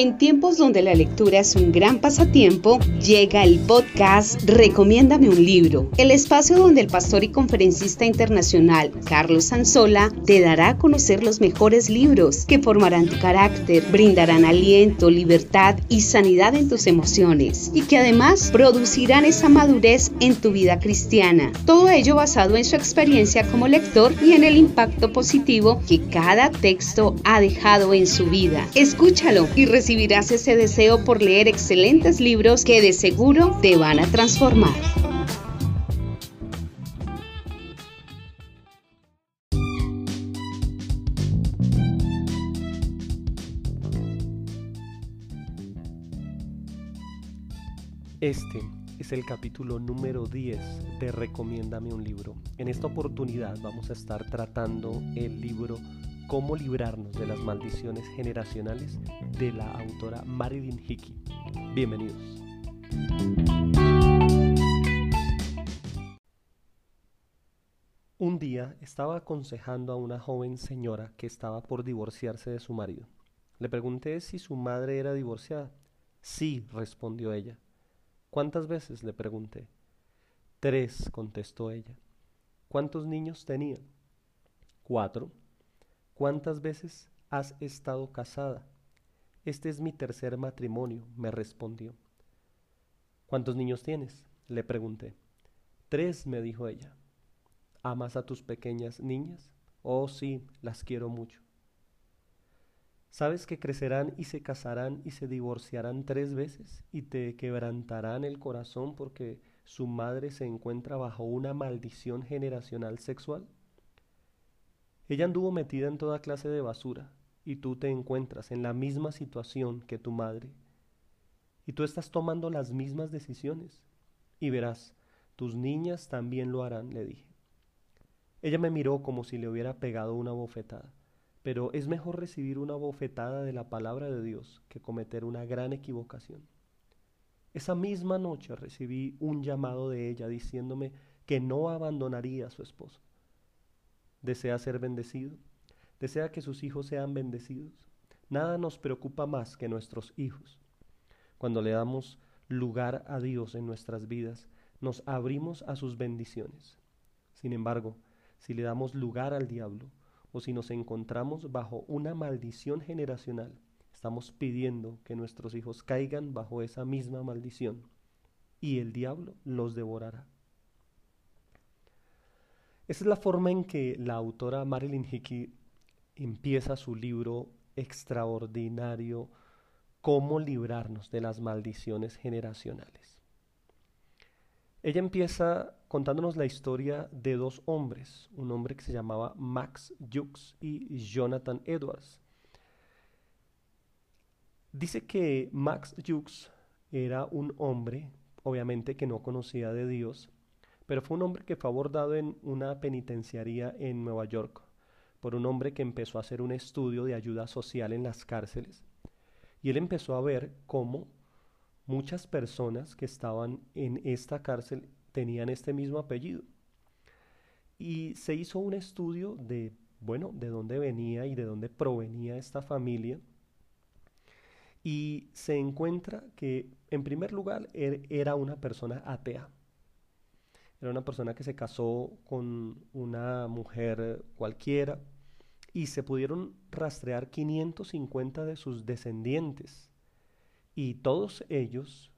En tiempos donde la lectura es un gran pasatiempo, llega el podcast Recomiéndame un libro, el espacio donde el pastor y conferencista internacional Carlos Sanzola te dará a conocer los mejores libros que formarán tu carácter, brindarán aliento, libertad y sanidad en tus emociones y que además producirán esa madurez en tu vida cristiana. Todo ello basado en su experiencia como lector y en el impacto positivo que cada texto ha dejado en su vida. Escúchalo y recibirás ese deseo por leer excelentes libros que de seguro te van a transformar. Este es el capítulo número 10 de Recomiéndame un libro. En esta oportunidad vamos a estar tratando el libro Cómo librarnos de las maldiciones generacionales de la autora Marilyn Hickey. Bienvenidos. Un día estaba aconsejando a una joven señora que estaba por divorciarse de su marido. Le pregunté si su madre era divorciada. Sí, respondió ella. ¿Cuántas veces? le pregunté. Tres, contestó ella. ¿Cuántos niños tenían? Cuatro. ¿Cuántas veces has estado casada? Este es mi tercer matrimonio, me respondió. ¿Cuántos niños tienes? le pregunté. Tres, me dijo ella. ¿Amas a tus pequeñas niñas? Oh, sí, las quiero mucho. ¿Sabes que crecerán y se casarán y se divorciarán tres veces y te quebrantarán el corazón porque su madre se encuentra bajo una maldición generacional sexual? Ella anduvo metida en toda clase de basura y tú te encuentras en la misma situación que tu madre. Y tú estás tomando las mismas decisiones. Y verás, tus niñas también lo harán, le dije. Ella me miró como si le hubiera pegado una bofetada. Pero es mejor recibir una bofetada de la palabra de Dios que cometer una gran equivocación. Esa misma noche recibí un llamado de ella diciéndome que no abandonaría a su esposo. ¿Desea ser bendecido? ¿Desea que sus hijos sean bendecidos? Nada nos preocupa más que nuestros hijos. Cuando le damos lugar a Dios en nuestras vidas, nos abrimos a sus bendiciones. Sin embargo, si le damos lugar al diablo, o si nos encontramos bajo una maldición generacional, estamos pidiendo que nuestros hijos caigan bajo esa misma maldición y el diablo los devorará. Esa es la forma en que la autora Marilyn Hickey empieza su libro extraordinario, Cómo librarnos de las maldiciones generacionales. Ella empieza contándonos la historia de dos hombres, un hombre que se llamaba Max Jukes y Jonathan Edwards. Dice que Max Jukes era un hombre, obviamente que no conocía de Dios, pero fue un hombre que fue abordado en una penitenciaría en Nueva York por un hombre que empezó a hacer un estudio de ayuda social en las cárceles. Y él empezó a ver cómo muchas personas que estaban en esta cárcel tenían este mismo apellido. Y se hizo un estudio de, bueno, de dónde venía y de dónde provenía esta familia. Y se encuentra que, en primer lugar, er, era una persona atea. Era una persona que se casó con una mujer cualquiera y se pudieron rastrear 550 de sus descendientes y todos ellos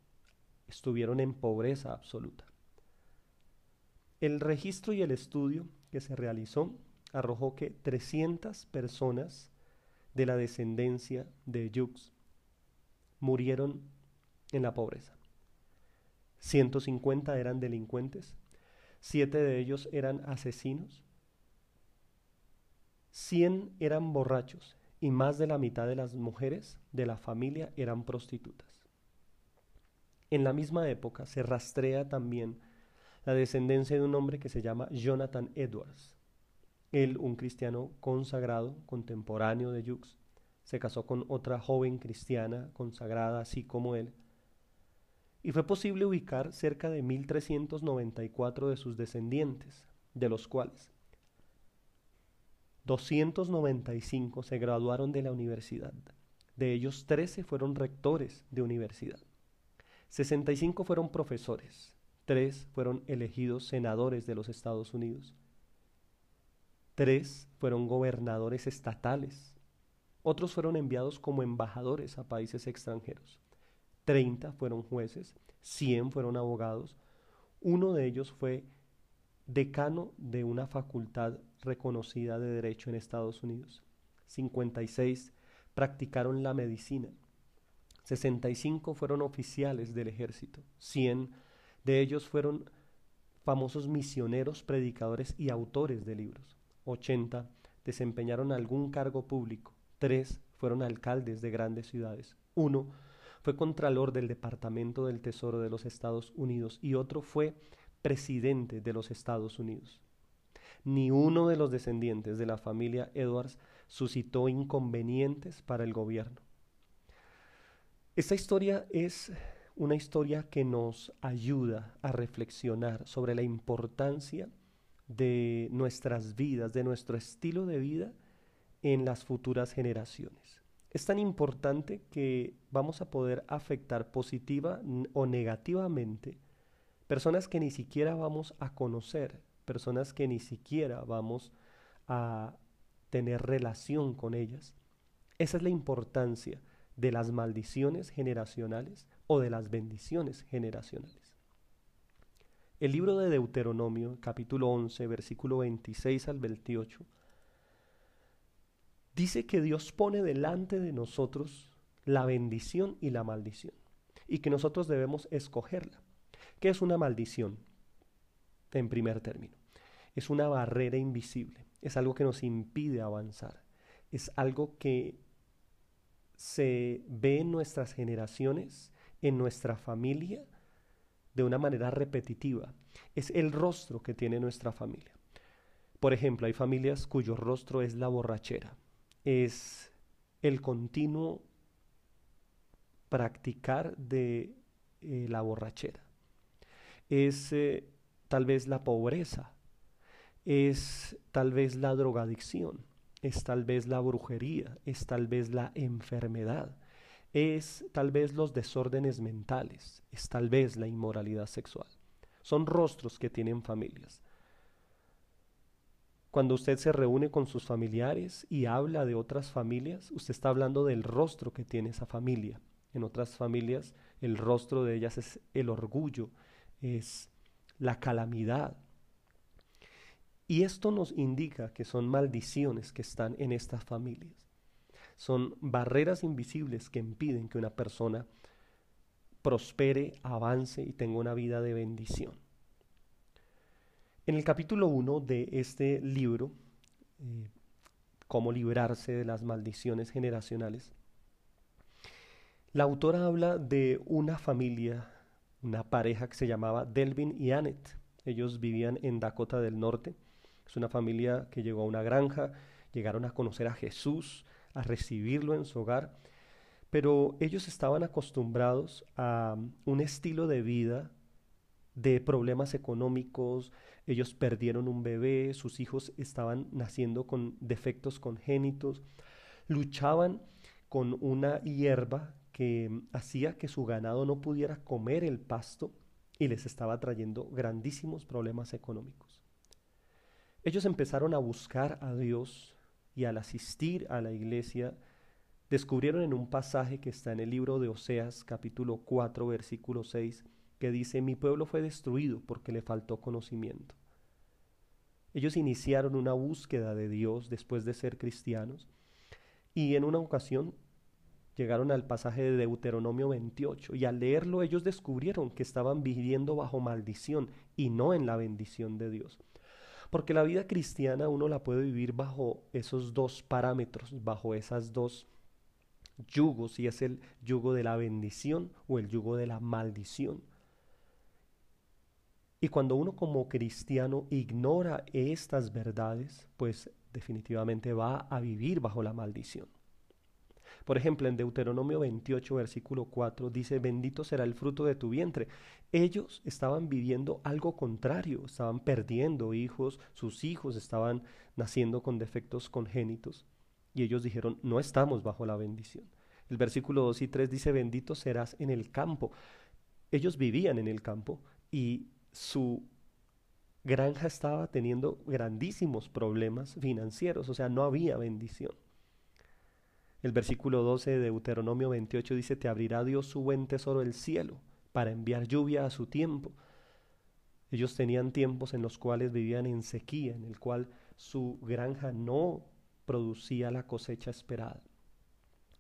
estuvieron en pobreza absoluta. El registro y el estudio que se realizó arrojó que 300 personas de la descendencia de Yux murieron en la pobreza. 150 eran delincuentes, 7 de ellos eran asesinos, 100 eran borrachos y más de la mitad de las mujeres de la familia eran prostitutas. En la misma época se rastrea también la descendencia de un hombre que se llama Jonathan Edwards. Él, un cristiano consagrado, contemporáneo de Jux, se casó con otra joven cristiana consagrada así como él, y fue posible ubicar cerca de 1394 de sus descendientes, de los cuales 295 se graduaron de la universidad, De ellos 13 fueron rectores de universidad. 65 fueron profesores. 3 fueron elegidos senadores de los Estados Unidos. 3 fueron gobernadores estatales. Otros fueron enviados como embajadores a países extranjeros. 30 fueron jueces, 100 fueron abogados. Uno de ellos fue decano de una facultad reconocida de derecho en Estados Unidos. 56 practicaron la medicina. 65 fueron oficiales del ejército. 100 de ellos fueron famosos misioneros, predicadores y autores de libros. 80 desempeñaron algún cargo público. 3 fueron alcaldes de grandes ciudades. Uno fue contralor del Departamento del Tesoro de los Estados Unidos y otro fue presidente de los Estados Unidos. Ni uno de los descendientes de la familia Edwards suscitó inconvenientes para el gobierno. Esta historia es una historia que nos ayuda a reflexionar sobre la importancia de nuestras vidas, de nuestro estilo de vida en las futuras generaciones. Es tan importante que vamos a poder afectar positiva o negativamente personas que ni siquiera vamos a conocer, personas que ni siquiera vamos a tener relación con ellas. Esa es la importancia de las maldiciones generacionales o de las bendiciones generacionales. El libro de Deuteronomio, capítulo 11, versículo 26 al 28, dice que Dios pone delante de nosotros la bendición y la maldición y que nosotros debemos escogerla. ¿Qué es una maldición? En primer término, es una barrera invisible, es algo que nos impide avanzar, es algo que se ve en nuestras generaciones, en nuestra familia, de una manera repetitiva. Es el rostro que tiene nuestra familia. Por ejemplo, hay familias cuyo rostro es la borrachera, es el continuo practicar de eh, la borrachera es eh, tal vez la pobreza, es tal vez la drogadicción, es tal vez la brujería, es tal vez la enfermedad, es tal vez los desórdenes mentales, es tal vez la inmoralidad sexual. Son rostros que tienen familias. Cuando usted se reúne con sus familiares y habla de otras familias, usted está hablando del rostro que tiene esa familia. En otras familias, el rostro de ellas es el orgullo, es la calamidad. Y esto nos indica que son maldiciones que están en estas familias. Son barreras invisibles que impiden que una persona prospere, avance y tenga una vida de bendición. En el capítulo 1 de este libro, eh, Cómo librarse de las maldiciones generacionales, la autora habla de una familia una pareja que se llamaba Delvin y Annette. Ellos vivían en Dakota del Norte. Es una familia que llegó a una granja, llegaron a conocer a Jesús, a recibirlo en su hogar, pero ellos estaban acostumbrados a un estilo de vida de problemas económicos, ellos perdieron un bebé, sus hijos estaban naciendo con defectos congénitos, luchaban con una hierba que hacía que su ganado no pudiera comer el pasto y les estaba trayendo grandísimos problemas económicos. Ellos empezaron a buscar a Dios y al asistir a la iglesia, descubrieron en un pasaje que está en el libro de Oseas capítulo 4 versículo 6 que dice, mi pueblo fue destruido porque le faltó conocimiento. Ellos iniciaron una búsqueda de Dios después de ser cristianos y en una ocasión llegaron al pasaje de Deuteronomio 28 y al leerlo ellos descubrieron que estaban viviendo bajo maldición y no en la bendición de Dios. Porque la vida cristiana uno la puede vivir bajo esos dos parámetros, bajo esas dos yugos, y es el yugo de la bendición o el yugo de la maldición. Y cuando uno como cristiano ignora estas verdades, pues definitivamente va a vivir bajo la maldición. Por ejemplo, en Deuteronomio 28, versículo 4, dice, bendito será el fruto de tu vientre. Ellos estaban viviendo algo contrario, estaban perdiendo hijos, sus hijos estaban naciendo con defectos congénitos. Y ellos dijeron, no estamos bajo la bendición. El versículo 2 y 3 dice, bendito serás en el campo. Ellos vivían en el campo y su granja estaba teniendo grandísimos problemas financieros, o sea, no había bendición. El versículo 12 de Deuteronomio 28 dice, te abrirá Dios su buen tesoro del cielo para enviar lluvia a su tiempo. Ellos tenían tiempos en los cuales vivían en sequía, en el cual su granja no producía la cosecha esperada.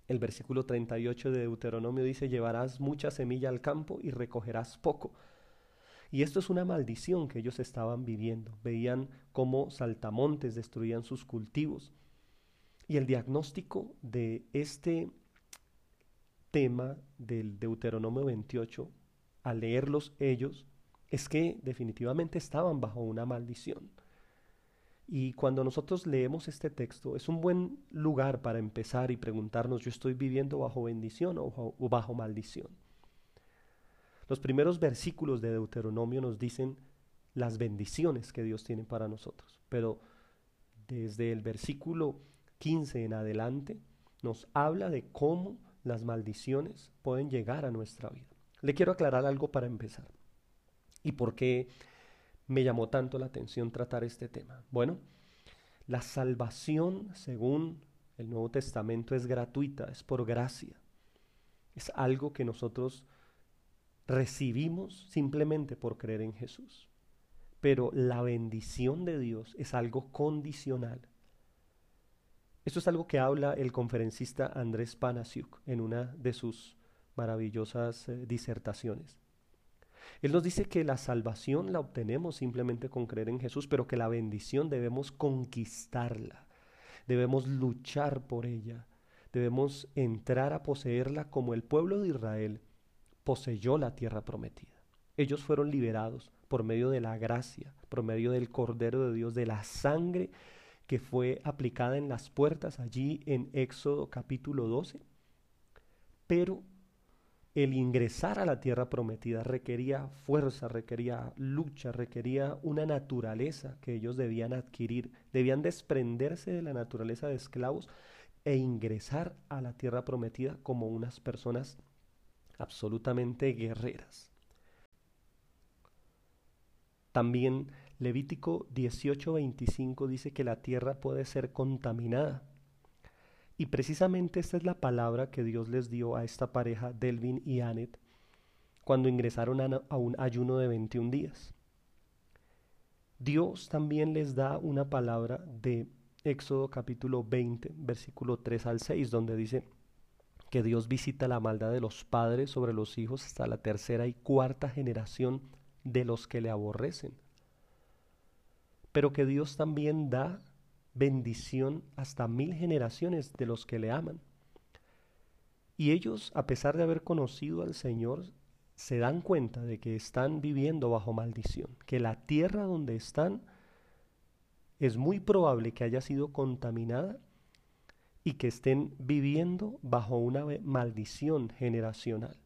El versículo 38 de Deuteronomio dice, llevarás mucha semilla al campo y recogerás poco. Y esto es una maldición que ellos estaban viviendo. Veían cómo saltamontes destruían sus cultivos. Y el diagnóstico de este tema del Deuteronomio 28, al leerlos ellos, es que definitivamente estaban bajo una maldición. Y cuando nosotros leemos este texto, es un buen lugar para empezar y preguntarnos, ¿yo estoy viviendo bajo bendición o bajo, maldición? Los primeros versículos de Deuteronomio nos dicen las bendiciones que Dios tiene para nosotros, pero desde el versículo 15 en adelante nos habla de cómo las maldiciones pueden llegar a nuestra vida. Le quiero aclarar algo para empezar. ¿Y por qué me llamó tanto la atención tratar este tema? Bueno, la salvación, según el Nuevo Testamento, es gratuita, es por gracia. Es algo que nosotros recibimos simplemente por creer en Jesús. Pero la bendición de Dios es algo condicional. Esto es algo que habla el conferencista Andrés Panasiuk en una de sus maravillosas eh, disertaciones. Él nos dice que la salvación la obtenemos simplemente con creer en Jesús, pero que la bendición debemos conquistarla, debemos luchar por ella, debemos entrar a poseerla como el pueblo de Israel poseyó la tierra prometida. Ellos fueron liberados por medio de la gracia, por medio del Cordero de Dios, de la sangre que fue aplicada en las puertas allí en Éxodo capítulo 12. Pero el ingresar a la tierra prometida requería fuerza, requería lucha, requería una naturaleza que ellos debían adquirir, debían desprenderse de la naturaleza de esclavos e ingresar a la tierra prometida como unas personas absolutamente guerreras. También Levítico 18:25 dice que la tierra puede ser contaminada y precisamente esta es la palabra que Dios les dio a esta pareja, Delvin y Annette, cuando ingresaron a un ayuno de 21 días. Dios también les da una palabra de Éxodo capítulo 20, versículo 3 al 6, donde dice que Dios visita la maldad de los padres sobre los hijos hasta la tercera y cuarta generación de los que le aborrecen. Pero que Dios también da bendición hasta mil generaciones de los que le aman. Y ellos, a pesar de haber conocido al Señor, se dan cuenta de que están viviendo bajo maldición, que la tierra donde están es muy probable que haya sido contaminada y que estén viviendo bajo una maldición generacional.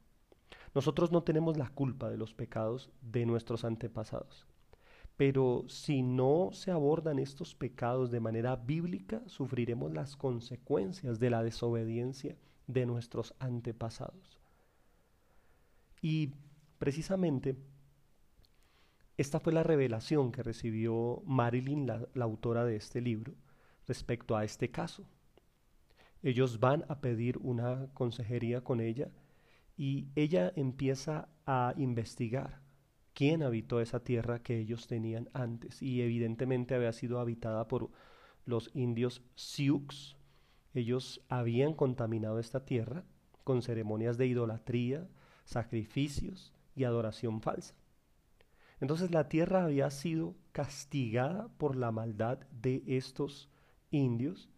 Nosotros no tenemos la culpa de los pecados de nuestros antepasados. Pero si no se abordan estos pecados de manera bíblica, sufriremos las consecuencias de la desobediencia de nuestros antepasados. Y precisamente esta fue la revelación que recibió Marilyn, la, autora de este libro, respecto a este caso. Ellos van a pedir una consejería con ella y ella empieza a investigar quién habitó esa tierra que ellos tenían antes y evidentemente había sido habitada por los indios Sioux. Ellos habían contaminado esta tierra con ceremonias de idolatría, sacrificios y adoración falsa. Entonces la tierra había sido castigada por la maldad de estos indios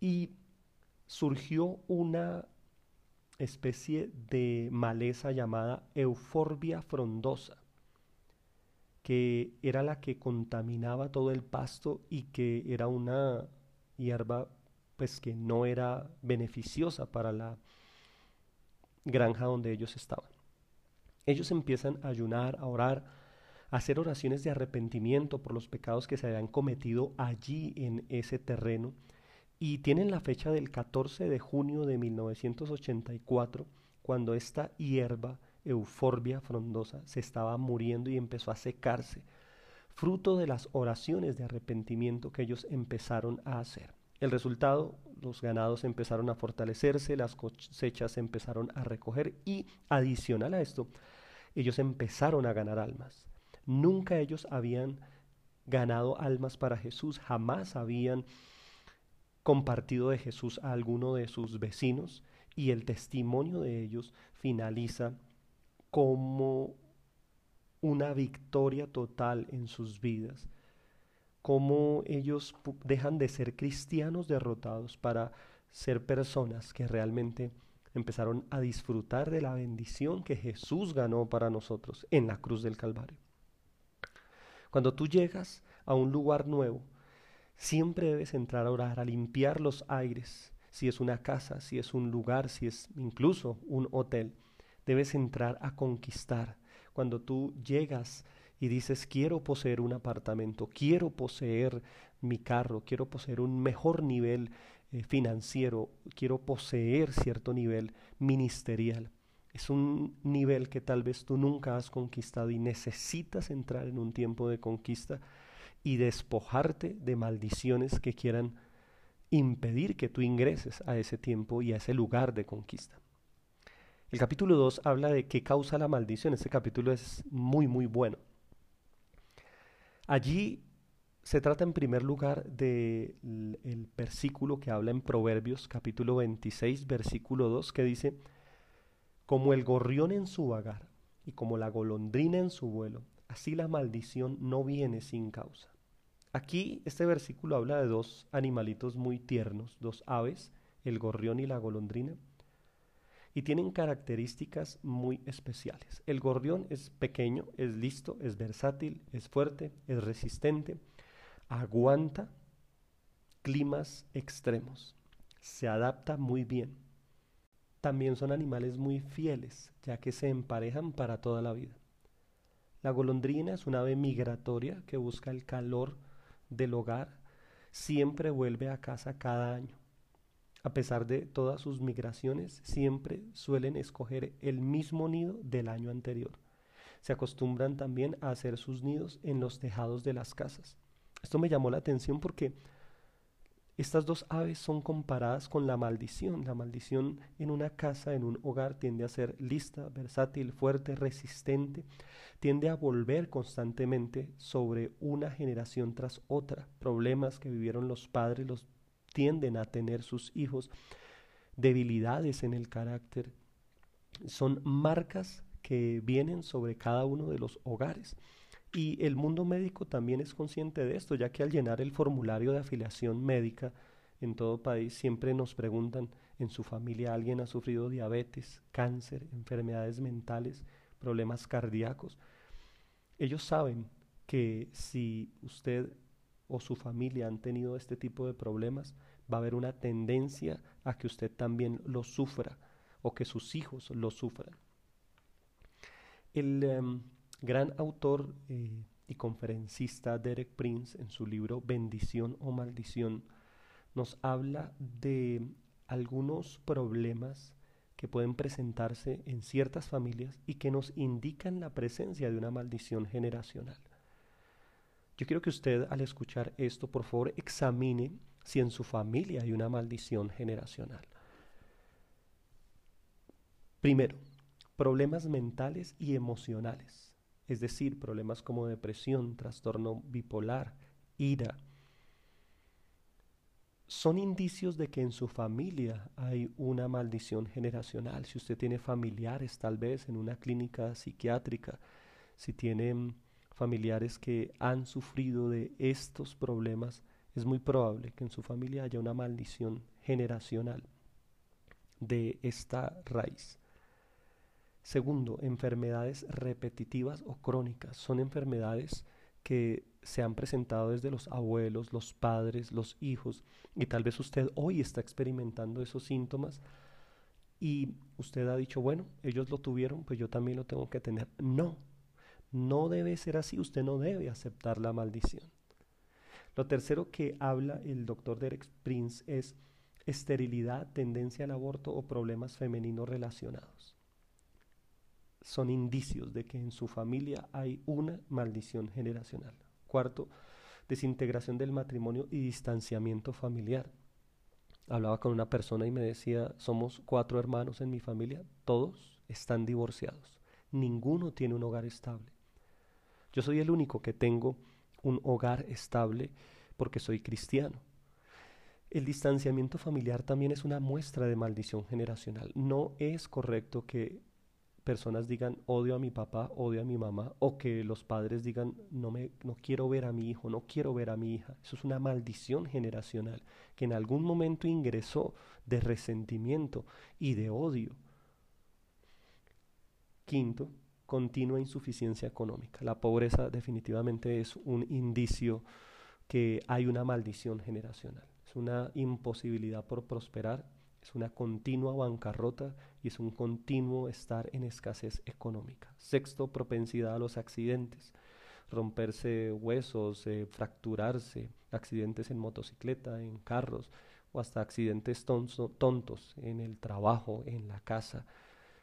y surgió una especie de maleza llamada euforbia frondosa, que era la que contaminaba todo el pasto y que era una hierba pues que no era beneficiosa para la granja donde ellos estaban. Ellos empiezan a ayunar, a orar, a hacer oraciones de arrepentimiento por los pecados que se habían cometido allí en ese terreno Y tienen la fecha del 14 de junio de 1984, cuando esta hierba euforbia frondosa se estaba muriendo y empezó a secarse, fruto de las oraciones de arrepentimiento que ellos empezaron a hacer. El resultado, los ganados empezaron a fortalecerse, las cosechas empezaron a recoger y adicional a esto, ellos empezaron a ganar almas. Nunca ellos habían ganado almas para Jesús, jamás habían compartido de Jesús a alguno de sus vecinos y el testimonio de ellos finaliza como una victoria total en sus vidas cómo ellos dejan de ser cristianos derrotados para ser personas que realmente empezaron a disfrutar de la bendición que Jesús ganó para nosotros en la cruz del Calvario. Cuando tú llegas a un lugar nuevo, siempre debes entrar a orar, a limpiar los aires, si es una casa, si es un lugar, si es incluso un hotel. Debes entrar a conquistar. Cuando tú llegas y dices, quiero poseer un apartamento, quiero poseer mi carro, quiero poseer un mejor nivel eh, financiero, quiero poseer cierto nivel ministerial. Es un nivel que tal vez tú nunca has conquistado y necesitas entrar en un tiempo de conquista y despojarte de maldiciones que quieran impedir que tú ingreses a ese tiempo y a ese lugar de conquista. El capítulo 2 habla de qué causa la maldición. Este capítulo es muy, muy bueno. Allí se trata en primer lugar del el versículo que habla en Proverbios capítulo 26 versículo 2 que dice, como el gorrión en su vagar y como la golondrina en su vuelo, así la maldición no viene sin causa. Aquí este versículo habla de dos animalitos muy tiernos, dos aves, el gorrión y la golondrina, y tienen características muy especiales. El gorrión es pequeño, es listo, es versátil, es fuerte, es resistente, aguanta climas extremos, se adapta muy bien. También son animales muy fieles, ya que se emparejan para toda la vida. La golondrina es una ave migratoria que busca el calor del hogar, siempre vuelve a casa cada año a pesar de todas sus migraciones, siempre suelen escoger el mismo nido del año anterior. Se acostumbran también a hacer sus nidos en los tejados de las casas. Esto me llamó la atención porque estas dos aves son comparadas con la maldición. La maldición en una casa, en un hogar, tiende a ser lista, versátil, fuerte, resistente, tiende a volver constantemente sobre una generación tras otra. Problemas que vivieron los padres, los tienden a tener sus hijos, debilidades en el carácter, son marcas que vienen sobre cada uno de los hogares. Y el mundo médico también es consciente de esto, ya que al llenar el formulario de afiliación médica en todo país siempre nos preguntan, ¿en su familia alguien ha sufrido diabetes, cáncer, enfermedades mentales, problemas cardíacos? Ellos saben que si usted o su familia han tenido este tipo de problemas, va a haber una tendencia a que usted también lo sufra o que sus hijos lo sufran. El em, gran autor eh, y conferencista Derek Prince en su libro Bendición o Maldición nos habla de algunos problemas que pueden presentarse en ciertas familias y que nos indican la presencia de una maldición generacional. Yo quiero que usted al escuchar esto, por favor, examine si en su familia hay una maldición generacional. Primero, problemas mentales y emocionales, es decir, problemas como depresión, trastorno bipolar, ira, son indicios de que en su familia hay una maldición generacional. Si usted tiene familiares tal vez en una clínica psiquiátrica, si tiene familiares que han sufrido de estos problemas, es muy probable que en su familia haya una maldición generacional de esta raíz. Segundo, enfermedades repetitivas o crónicas. Son enfermedades que se han presentado desde los abuelos, los padres, los hijos, y tal vez usted hoy está experimentando esos síntomas y usted ha dicho, bueno, ellos lo tuvieron, pues yo también lo tengo que tener. No, no debe ser así, usted no debe aceptar la maldición. Lo tercero que habla el doctor Derek Prince es esterilidad, tendencia al aborto o problemas femeninos relacionados. Son indicios de que en su familia hay una maldición generacional. Cuarto, desintegración del matrimonio y distanciamiento familiar. Hablaba con una persona y me decía, somos cuatro hermanos en mi familia, todos están divorciados, ninguno tiene un hogar estable. Yo soy el único que tengo un hogar estable porque soy cristiano. El distanciamiento familiar también es una muestra de maldición generacional. No es correcto que personas digan odio a mi papá, odio a mi mamá, o que los padres digan no me no quiero ver a mi hijo, no quiero ver a mi hija. Eso es una maldición generacional que en algún momento ingresó de resentimiento y de odio. Quinto, continua insuficiencia económica. La pobreza definitivamente es un indicio que hay una maldición generacional. Es una imposibilidad por prosperar es una continua bancarrota y es un continuo estar en escasez económica. Sexto, propensidad a los accidentes, romperse huesos, eh, fracturarse, accidentes en motocicleta, en carros o hasta accidentes tontos en el trabajo, en la casa,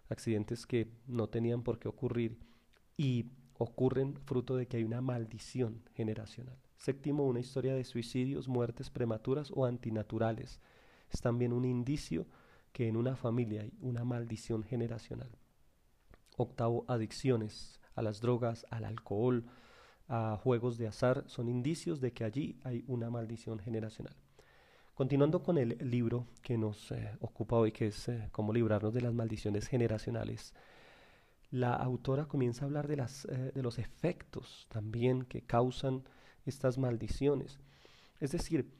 accidentes que no tenían por qué ocurrir y ocurren fruto de que hay una maldición generacional. Séptimo, una historia de suicidios, muertes prematuras o antinaturales es también un indicio que en una familia hay una maldición generacional. Octavo, adicciones a las drogas, al alcohol, a juegos de azar, son indicios de que allí hay una maldición generacional. Continuando con el libro que nos eh, ocupa hoy, que es eh, cómo librarnos de las maldiciones generacionales, la autora comienza a hablar de, las, eh, de los efectos también que causan estas maldiciones. Es decir,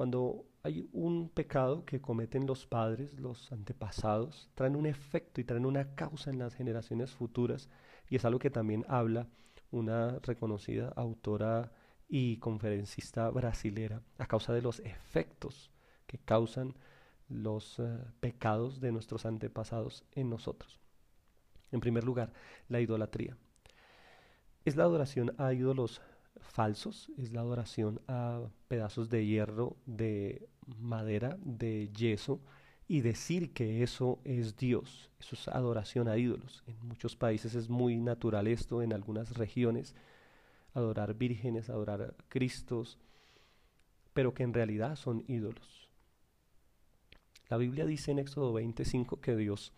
cuando hay un pecado que cometen los padres, los antepasados, traen un efecto y traen una causa en las generaciones futuras y es algo que también habla una reconocida autora y conferencista brasilera a causa de los efectos que causan los eh, pecados de nuestros antepasados en nosotros. En primer lugar, la idolatría. Es la adoración a ídolos falsos, es la adoración a pedazos de hierro, de madera, de yeso, y decir que eso es Dios, eso es adoración a ídolos. En muchos países es muy natural esto, en algunas regiones, adorar vírgenes, adorar cristos, pero que en realidad son ídolos. La Biblia dice en Éxodo 25 que Dios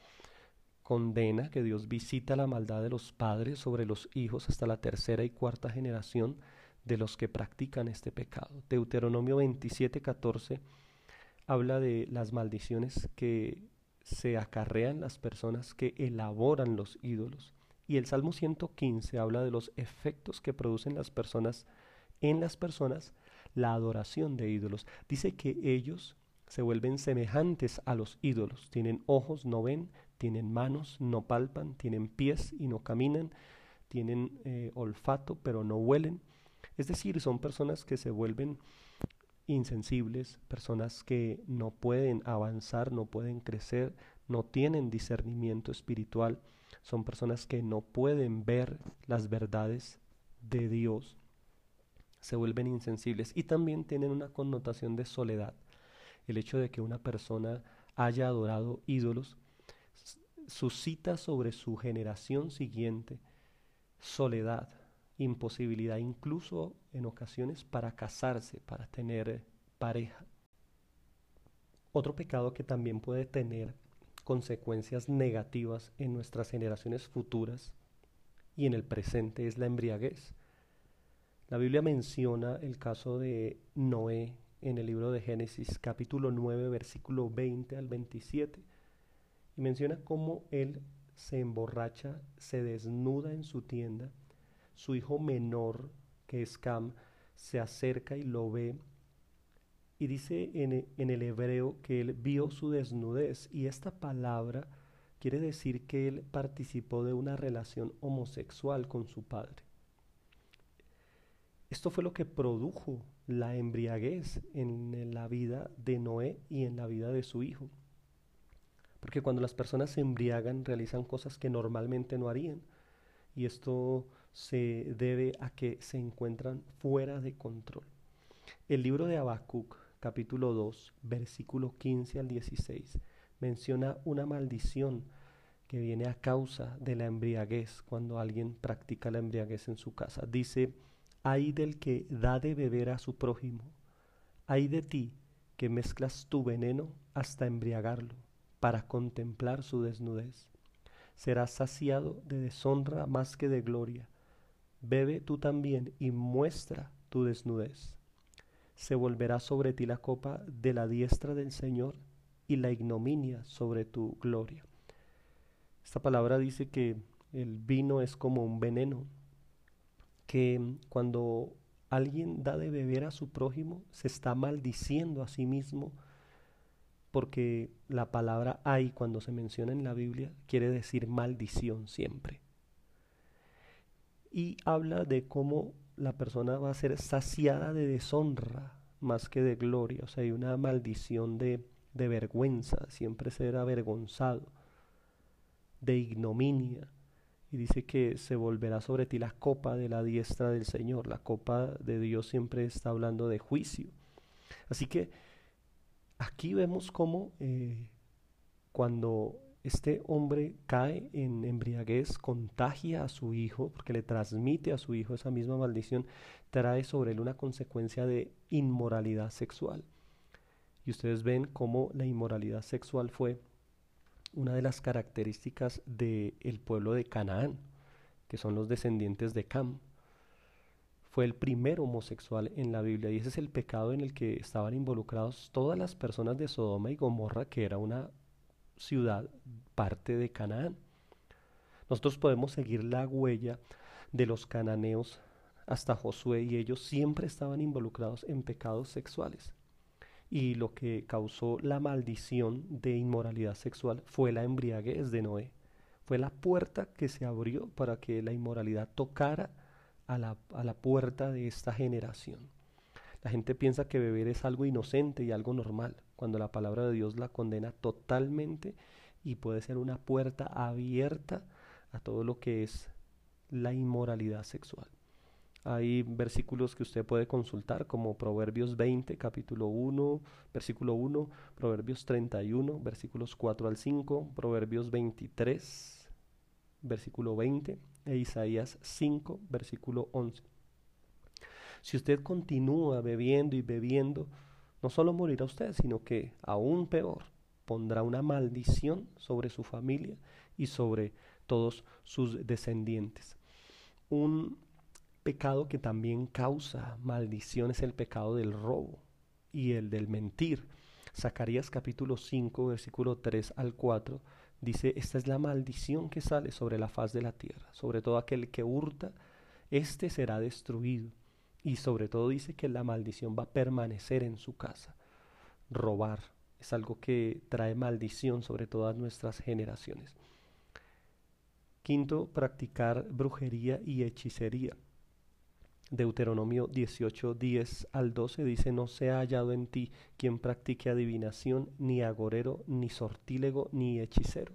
condena, que Dios visita la maldad de los padres sobre los hijos hasta la tercera y cuarta generación de los que practican este pecado. Deuteronomio 27, 14 habla de las maldiciones que se acarrean las personas que elaboran los ídolos. Y el Salmo 115 habla de los efectos que producen las personas en las personas la adoración de ídolos. Dice que ellos se vuelven semejantes a los ídolos. Tienen ojos, no ven, tienen manos, no palpan, tienen pies y no caminan, tienen eh, olfato, pero no huelen. Es decir, son personas que se vuelven insensibles, personas que no pueden avanzar, no pueden crecer, no tienen discernimiento espiritual, son personas que no pueden ver las verdades de Dios, se vuelven insensibles y también tienen una connotación de soledad. El hecho de que una persona haya adorado ídolos suscita sobre su generación siguiente soledad, imposibilidad incluso en ocasiones para casarse, para tener pareja. Otro pecado que también puede tener consecuencias negativas en nuestras generaciones futuras y en el presente es la embriaguez. La Biblia menciona el caso de Noé en el libro de Génesis capítulo 9 versículo 20 al 27 y menciona cómo él se emborracha, se desnuda en su tienda su hijo menor, que es Cam, se acerca y lo ve. Y dice en, e, en el hebreo que él vio su desnudez. Y esta palabra quiere decir que él participó de una relación homosexual con su padre. Esto fue lo que produjo la embriaguez en la vida de Noé y en la vida de su hijo. Porque cuando las personas se embriagan realizan cosas que normalmente no harían. Y esto se debe a que se encuentran fuera de control. El libro de Habacuc, capítulo 2, versículo 15 al 16, menciona una maldición que viene a causa de la embriaguez cuando alguien practica la embriaguez en su casa. Dice, hay del que da de beber a su prójimo, hay de ti que mezclas tu veneno hasta embriagarlo para contemplar su desnudez. Serás saciado de deshonra más que de gloria. Bebe tú también y muestra tu desnudez. Se volverá sobre ti la copa de la diestra del Señor y la ignominia sobre tu gloria. Esta palabra dice que el vino es como un veneno, que cuando alguien da de beber a su prójimo, se está maldiciendo a sí mismo porque la palabra hay cuando se menciona en la Biblia quiere decir maldición siempre. Y habla de cómo la persona va a ser saciada de deshonra más que de gloria. O sea, hay una maldición de, de vergüenza, siempre ser avergonzado, de ignominia. Y dice que se volverá sobre ti la copa de la diestra del Señor. La copa de Dios siempre está hablando de juicio. Así que Aquí vemos cómo eh, cuando este hombre cae en embriaguez, contagia a su hijo, porque le transmite a su hijo esa misma maldición, trae sobre él una consecuencia de inmoralidad sexual. Y ustedes ven cómo la inmoralidad sexual fue una de las características del pueblo de Canaán, que son los descendientes de Cam fue el primer homosexual en la Biblia y ese es el pecado en el que estaban involucrados todas las personas de Sodoma y Gomorra, que era una ciudad parte de Canaán. Nosotros podemos seguir la huella de los cananeos hasta Josué y ellos siempre estaban involucrados en pecados sexuales. Y lo que causó la maldición de inmoralidad sexual fue la embriaguez de Noé. Fue la puerta que se abrió para que la inmoralidad tocara a la, puerta de esta generación. La gente piensa que beber es algo inocente y algo normal, cuando la palabra de Dios la condena totalmente y puede ser una puerta abierta a todo lo que es la inmoralidad sexual. Hay versículos que usted puede consultar como Proverbios 20, capítulo 1, versículo 1, Proverbios 31, versículos 4 al 5, Proverbios 23, versículo 20, e Isaías 5, versículo 11. Si usted continúa bebiendo y bebiendo, no solo morirá usted, sino que aún peor, pondrá una maldición sobre su familia y sobre todos sus descendientes. Un pecado que también causa maldición es el pecado del robo y el del mentir. Zacarías capítulo 5, versículo 3 al 4 Dice, esta es la maldición que sale sobre la faz de la tierra, sobre todo aquel que hurta, éste será destruido. Y sobre todo dice que la maldición va a permanecer en su casa. Robar es algo que trae maldición sobre todas nuestras generaciones. Quinto, practicar brujería y hechicería. Deuteronomio 18, 10 al 12 dice, no se ha hallado en ti quien practique adivinación, ni agorero, ni sortílego, ni hechicero.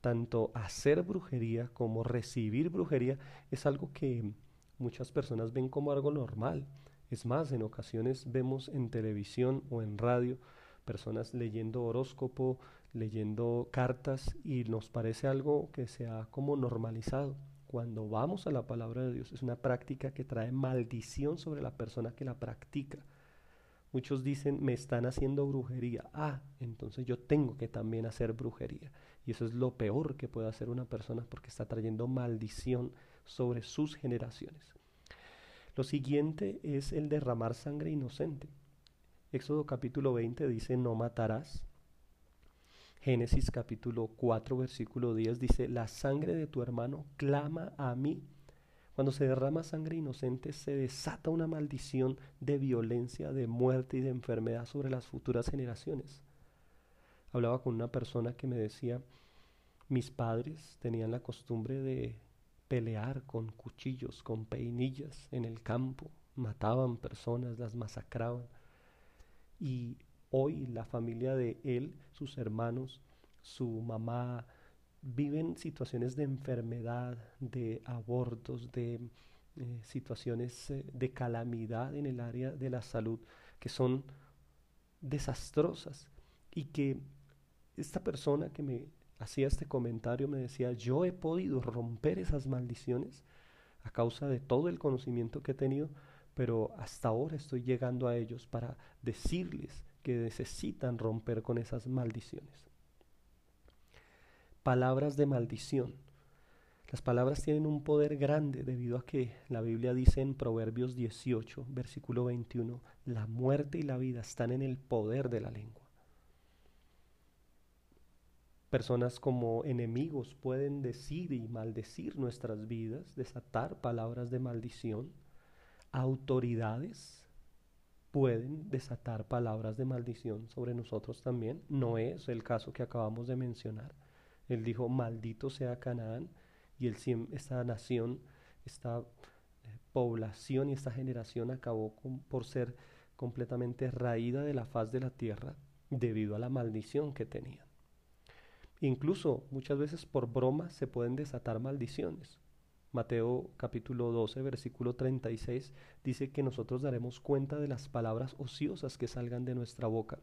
Tanto hacer brujería como recibir brujería es algo que muchas personas ven como algo normal. Es más, en ocasiones vemos en televisión o en radio personas leyendo horóscopo, leyendo cartas y nos parece algo que se ha como normalizado cuando vamos a la palabra de Dios es una práctica que trae maldición sobre la persona que la practica. Muchos dicen, me están haciendo brujería. Ah, entonces yo tengo que también hacer brujería. Y eso es lo peor que puede hacer una persona porque está trayendo maldición sobre sus generaciones. Lo siguiente es el derramar sangre inocente. Éxodo capítulo 20 dice, no matarás. Génesis capítulo 4 versículo 10 dice, la sangre de tu hermano clama a mí. Cuando se derrama sangre inocente se desata una maldición de violencia, de muerte y de enfermedad sobre las futuras generaciones. Hablaba con una persona que me decía, mis padres tenían la costumbre de pelear con cuchillos, con peinillas en el campo, mataban personas, las masacraban. Y Hoy la familia de él, sus hermanos, su mamá, viven situaciones de enfermedad, de abortos, de eh, situaciones eh, de calamidad en el área de la salud que son desastrosas. Y que esta persona que me hacía este comentario me decía, yo he podido romper esas maldiciones a causa de todo el conocimiento que he tenido, pero hasta ahora estoy llegando a ellos para decirles que necesitan romper con esas maldiciones. Palabras de maldición. Las palabras tienen un poder grande debido a que la Biblia dice en Proverbios 18, versículo 21, la muerte y la vida están en el poder de la lengua. Personas como enemigos pueden decir y maldecir nuestras vidas, desatar palabras de maldición. Autoridades pueden desatar palabras de maldición sobre nosotros también. No es el caso que acabamos de mencionar. Él dijo, maldito sea Canaán, y esta nación, esta eh, población y esta generación acabó por ser completamente raída de la faz de la tierra debido a la maldición que tenían. Incluso muchas veces por broma se pueden desatar maldiciones. Mateo capítulo 12, versículo 36 dice que nosotros daremos cuenta de las palabras ociosas que salgan de nuestra boca,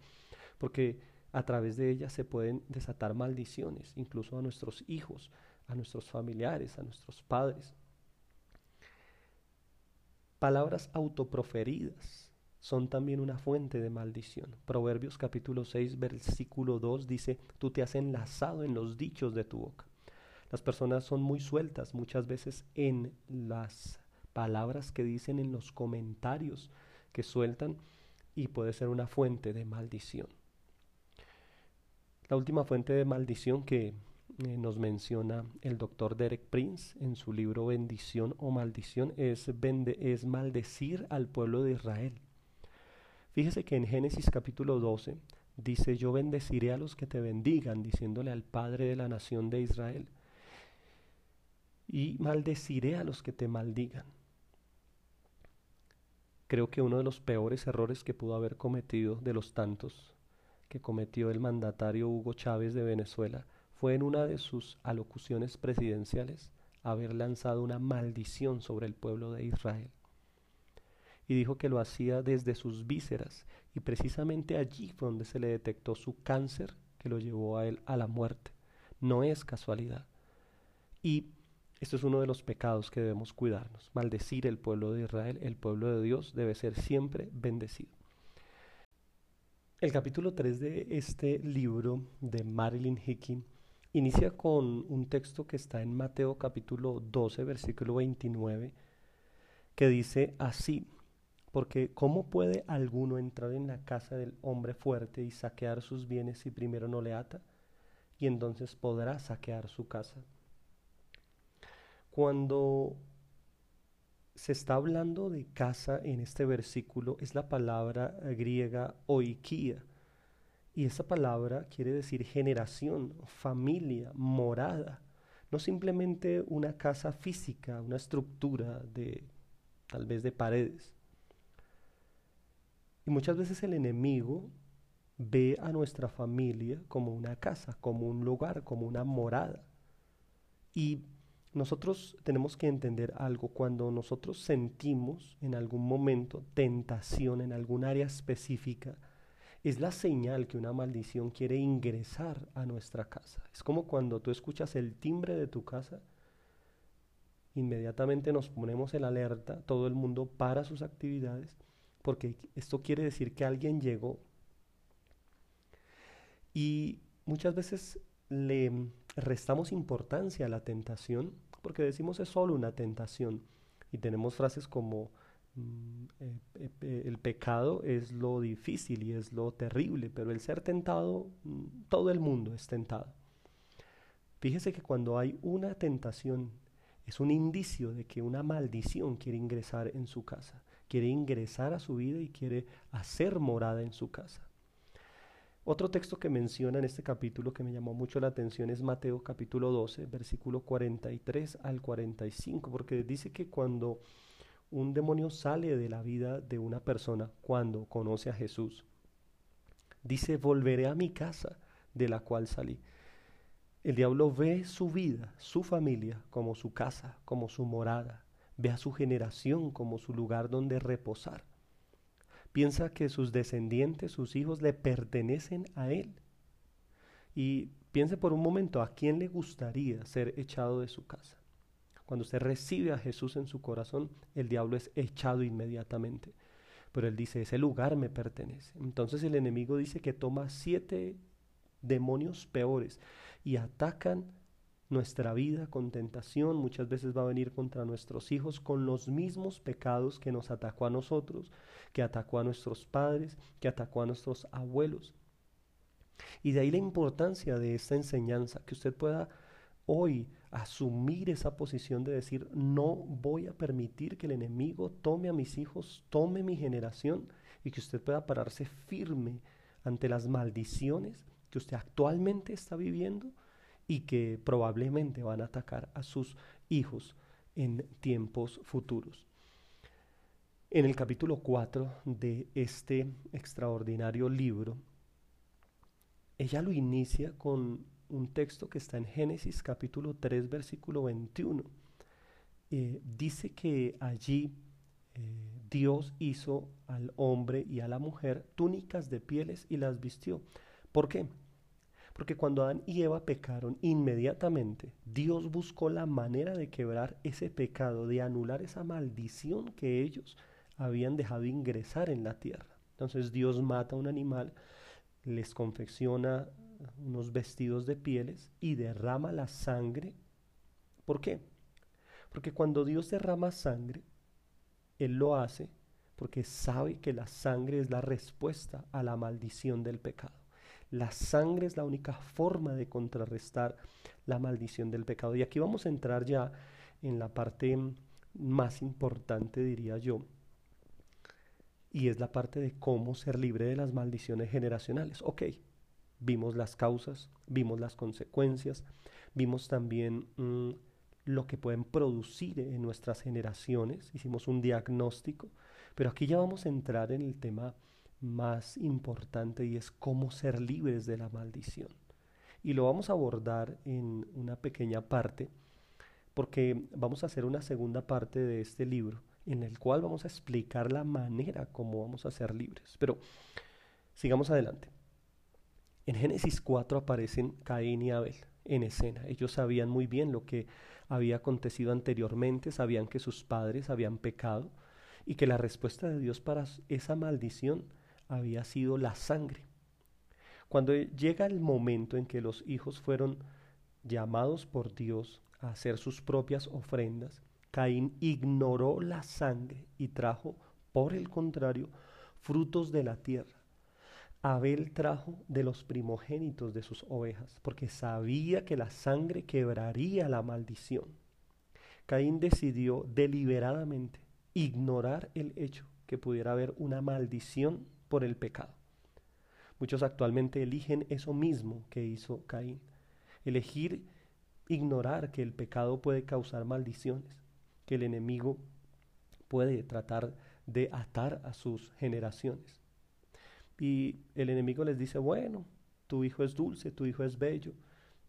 porque a través de ellas se pueden desatar maldiciones, incluso a nuestros hijos, a nuestros familiares, a nuestros padres. Palabras autoproferidas son también una fuente de maldición. Proverbios capítulo 6, versículo 2 dice, tú te has enlazado en los dichos de tu boca. Las personas son muy sueltas muchas veces en las palabras que dicen, en los comentarios que sueltan y puede ser una fuente de maldición. La última fuente de maldición que eh, nos menciona el doctor Derek Prince en su libro Bendición o Maldición es, es maldecir al pueblo de Israel. Fíjese que en Génesis capítulo 12 dice, yo bendeciré a los que te bendigan, diciéndole al Padre de la nación de Israel, y maldeciré a los que te maldigan. Creo que uno de los peores errores que pudo haber cometido de los tantos que cometió el mandatario Hugo Chávez de Venezuela fue en una de sus alocuciones presidenciales haber lanzado una maldición sobre el pueblo de Israel y dijo que lo hacía desde sus vísceras y precisamente allí fue donde se le detectó su cáncer que lo llevó a él a la muerte. No es casualidad. Y esto es uno de los pecados que debemos cuidarnos. Maldecir el pueblo de Israel, el pueblo de Dios debe ser siempre bendecido. El capítulo 3 de este libro de Marilyn Hickey inicia con un texto que está en Mateo capítulo 12, versículo 29, que dice así, porque ¿cómo puede alguno entrar en la casa del hombre fuerte y saquear sus bienes si primero no le ata? Y entonces podrá saquear su casa. Cuando se está hablando de casa en este versículo es la palabra griega oikia. Y esa palabra quiere decir generación, familia, morada. No simplemente una casa física, una estructura de tal vez de paredes. Y muchas veces el enemigo ve a nuestra familia como una casa, como un lugar, como una morada. Y nosotros tenemos que entender algo. Cuando nosotros sentimos en algún momento tentación en algún área específica, es la señal que una maldición quiere ingresar a nuestra casa. Es como cuando tú escuchas el timbre de tu casa, inmediatamente nos ponemos en alerta, todo el mundo para sus actividades porque esto quiere decir que alguien llegó. Y muchas veces le restamos importancia a la tentación porque decimos es solo una tentación y tenemos frases como mm, eh, eh, el pecado es lo difícil y es lo terrible, pero el ser tentado, mm, todo el mundo es tentado. Fíjese que cuando hay una tentación es un indicio de que una maldición quiere ingresar en su casa quiere ingresar a su vida y quiere hacer morada en su casa. Otro texto que menciona en este capítulo que me llamó mucho la atención es Mateo capítulo 12, versículo 43 al 45, porque dice que cuando un demonio sale de la vida de una persona, cuando conoce a Jesús, dice, volveré a mi casa de la cual salí. El diablo ve su vida, su familia, como su casa, como su morada, ve a su generación como su lugar donde reposar. Piensa que sus descendientes, sus hijos, le pertenecen a Él. Y piense por un momento a quién le gustaría ser echado de su casa. Cuando usted recibe a Jesús en su corazón, el diablo es echado inmediatamente. Pero él dice, ese lugar me pertenece. Entonces el enemigo dice que toma siete demonios peores y atacan nuestra vida con tentación, muchas veces va a venir contra nuestros hijos con los mismos pecados que nos atacó a nosotros, que atacó a nuestros padres, que atacó a nuestros abuelos. Y de ahí la importancia de esta enseñanza, que usted pueda hoy asumir esa posición de decir, no voy a permitir que el enemigo tome a mis hijos, tome mi generación, y que usted pueda pararse firme ante las maldiciones que usted actualmente está viviendo y que probablemente van a atacar a sus hijos en tiempos futuros. En el capítulo 4 de este extraordinario libro, ella lo inicia con un texto que está en Génesis capítulo 3 versículo 21. Eh, dice que allí eh, Dios hizo al hombre y a la mujer túnicas de pieles y las vistió. ¿Por qué? Porque cuando Adán y Eva pecaron, inmediatamente Dios buscó la manera de quebrar ese pecado, de anular esa maldición que ellos habían dejado ingresar en la tierra. Entonces Dios mata a un animal, les confecciona unos vestidos de pieles y derrama la sangre. ¿Por qué? Porque cuando Dios derrama sangre, Él lo hace porque sabe que la sangre es la respuesta a la maldición del pecado. La sangre es la única forma de contrarrestar la maldición del pecado. Y aquí vamos a entrar ya en la parte más importante, diría yo, y es la parte de cómo ser libre de las maldiciones generacionales. Ok, vimos las causas, vimos las consecuencias, vimos también mm, lo que pueden producir en nuestras generaciones, hicimos un diagnóstico, pero aquí ya vamos a entrar en el tema más importante y es cómo ser libres de la maldición. Y lo vamos a abordar en una pequeña parte porque vamos a hacer una segunda parte de este libro en el cual vamos a explicar la manera como vamos a ser libres. Pero sigamos adelante. En Génesis 4 aparecen Caín y Abel en escena. Ellos sabían muy bien lo que había acontecido anteriormente, sabían que sus padres habían pecado y que la respuesta de Dios para esa maldición había sido la sangre. Cuando llega el momento en que los hijos fueron llamados por Dios a hacer sus propias ofrendas, Caín ignoró la sangre y trajo, por el contrario, frutos de la tierra. Abel trajo de los primogénitos de sus ovejas, porque sabía que la sangre quebraría la maldición. Caín decidió deliberadamente ignorar el hecho que pudiera haber una maldición por el pecado. Muchos actualmente eligen eso mismo que hizo Caín, elegir ignorar que el pecado puede causar maldiciones, que el enemigo puede tratar de atar a sus generaciones. Y el enemigo les dice, bueno, tu hijo es dulce, tu hijo es bello.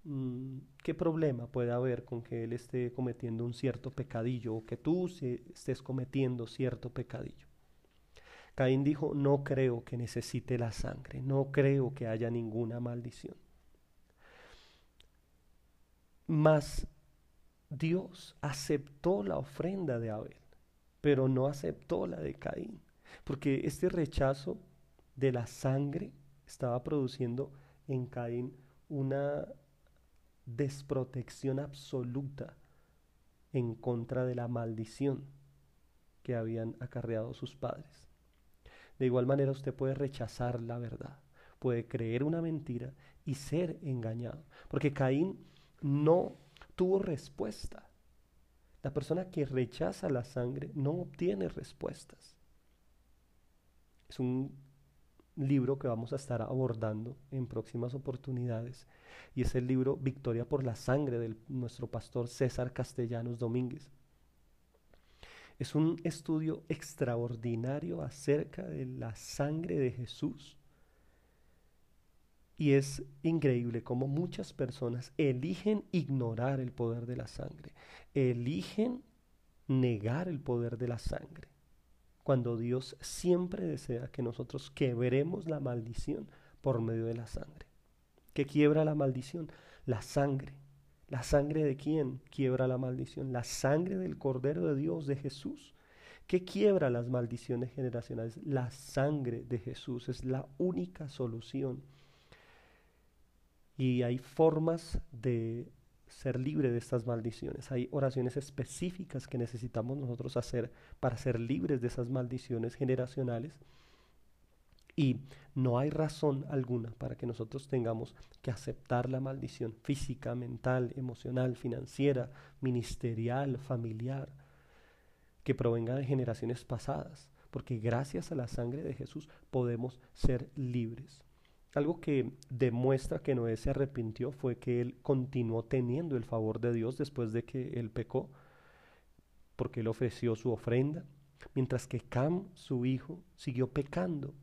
Mm, ¿Qué problema puede haber con que él esté cometiendo un cierto pecadillo o que tú estés cometiendo cierto pecadillo? Caín dijo, no creo que necesite la sangre, no creo que haya ninguna maldición. Mas Dios aceptó la ofrenda de Abel, pero no aceptó la de Caín, porque este rechazo de la sangre estaba produciendo en Caín una desprotección absoluta en contra de la maldición que habían acarreado sus padres. De igual manera usted puede rechazar la verdad, puede creer una mentira y ser engañado. Porque Caín no tuvo respuesta. La persona que rechaza la sangre no obtiene respuestas. Es un libro que vamos a estar abordando en próximas oportunidades y es el libro Victoria por la sangre de nuestro pastor César Castellanos Domínguez. Es un estudio extraordinario acerca de la sangre de Jesús. Y es increíble cómo muchas personas eligen ignorar el poder de la sangre, eligen negar el poder de la sangre, cuando Dios siempre desea que nosotros quebremos la maldición por medio de la sangre. ¿Qué quiebra la maldición? La sangre. ¿La sangre de quién quiebra la maldición? La sangre del Cordero de Dios, de Jesús. ¿Qué quiebra las maldiciones generacionales? La sangre de Jesús es la única solución. Y hay formas de ser libre de estas maldiciones. Hay oraciones específicas que necesitamos nosotros hacer para ser libres de esas maldiciones generacionales. Y no hay razón alguna para que nosotros tengamos que aceptar la maldición física, mental, emocional, financiera, ministerial, familiar, que provenga de generaciones pasadas, porque gracias a la sangre de Jesús podemos ser libres. Algo que demuestra que Noé se arrepintió fue que él continuó teniendo el favor de Dios después de que él pecó, porque él ofreció su ofrenda, mientras que Cam, su hijo, siguió pecando,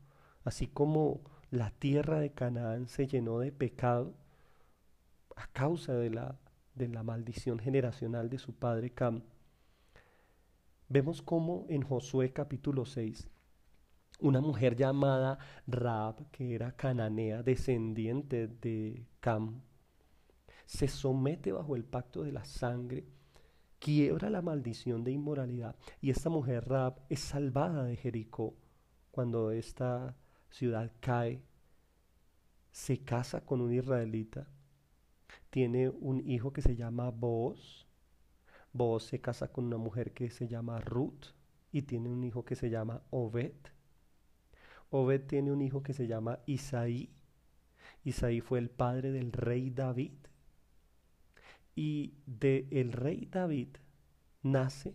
así como la tierra de Canaán se llenó de pecado a causa de la, de la maldición generacional de su padre Cam. Vemos cómo en Josué capítulo 6 una mujer llamada Raab, que era cananea, descendiente de Cam, se somete bajo el pacto de la sangre, quiebra la maldición de inmoralidad y esta mujer Raab es salvada de Jericó cuando esta ciudad cae, se casa con un israelita, tiene un hijo que se llama Boaz, Boaz se casa con una mujer que se llama Ruth y tiene un hijo que se llama Obed. Obed tiene un hijo que se llama Isaí. Isaí fue el padre del rey David. Y de el rey David nace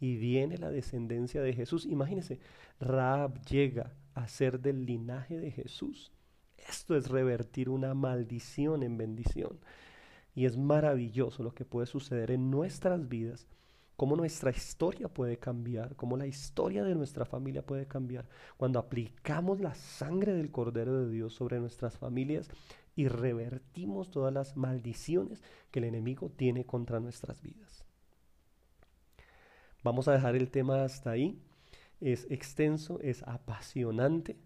y viene la descendencia de Jesús. Imagínense, Raab llega a ser del linaje de Jesús. Esto es revertir una maldición en bendición. Y es maravilloso lo que puede suceder en nuestras vidas cómo nuestra historia puede cambiar, cómo la historia de nuestra familia puede cambiar cuando aplicamos la sangre del Cordero de Dios sobre nuestras familias y revertimos todas las maldiciones que el enemigo tiene contra nuestras vidas. Vamos a dejar el tema hasta ahí. Es extenso, es apasionante,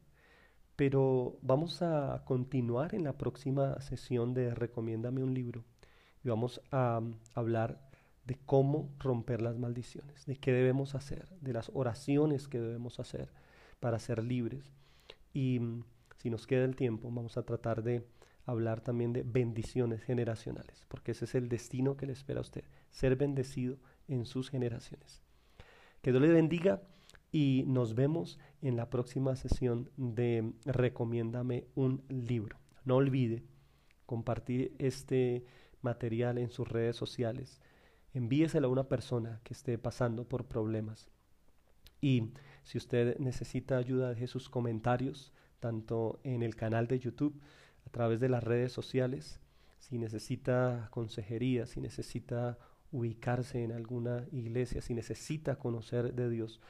pero vamos a continuar en la próxima sesión de Recomiéndame un libro y vamos a hablar de cómo romper las maldiciones, de qué debemos hacer, de las oraciones que debemos hacer para ser libres. Y mm, si nos queda el tiempo, vamos a tratar de hablar también de bendiciones generacionales, porque ese es el destino que le espera a usted, ser bendecido en sus generaciones. Que Dios le bendiga y nos vemos en la próxima sesión de Recomiéndame un libro. No olvide compartir este material en sus redes sociales envíeselo a una persona que esté pasando por problemas. Y si usted necesita ayuda, deje sus comentarios, tanto en el canal de YouTube, a través de las redes sociales, si necesita consejería, si necesita ubicarse en alguna iglesia, si necesita conocer de Dios,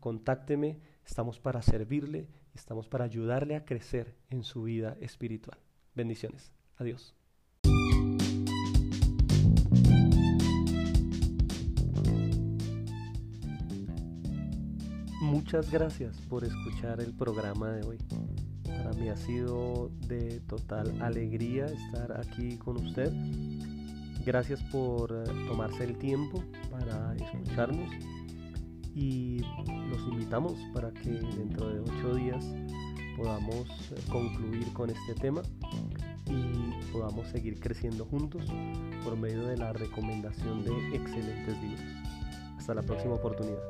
contácteme, estamos para servirle, estamos para ayudarle a crecer en su vida espiritual. Bendiciones. Adiós. Muchas gracias por escuchar el programa de hoy. Para mí ha sido de total alegría estar aquí con usted. Gracias por eh, tomarse el tiempo para escucharnos y los invitamos para que dentro de ocho días podamos eh, concluir con este tema y podamos seguir creciendo juntos por medio de la recomendación de excelentes libros. Hasta la próxima oportunidad.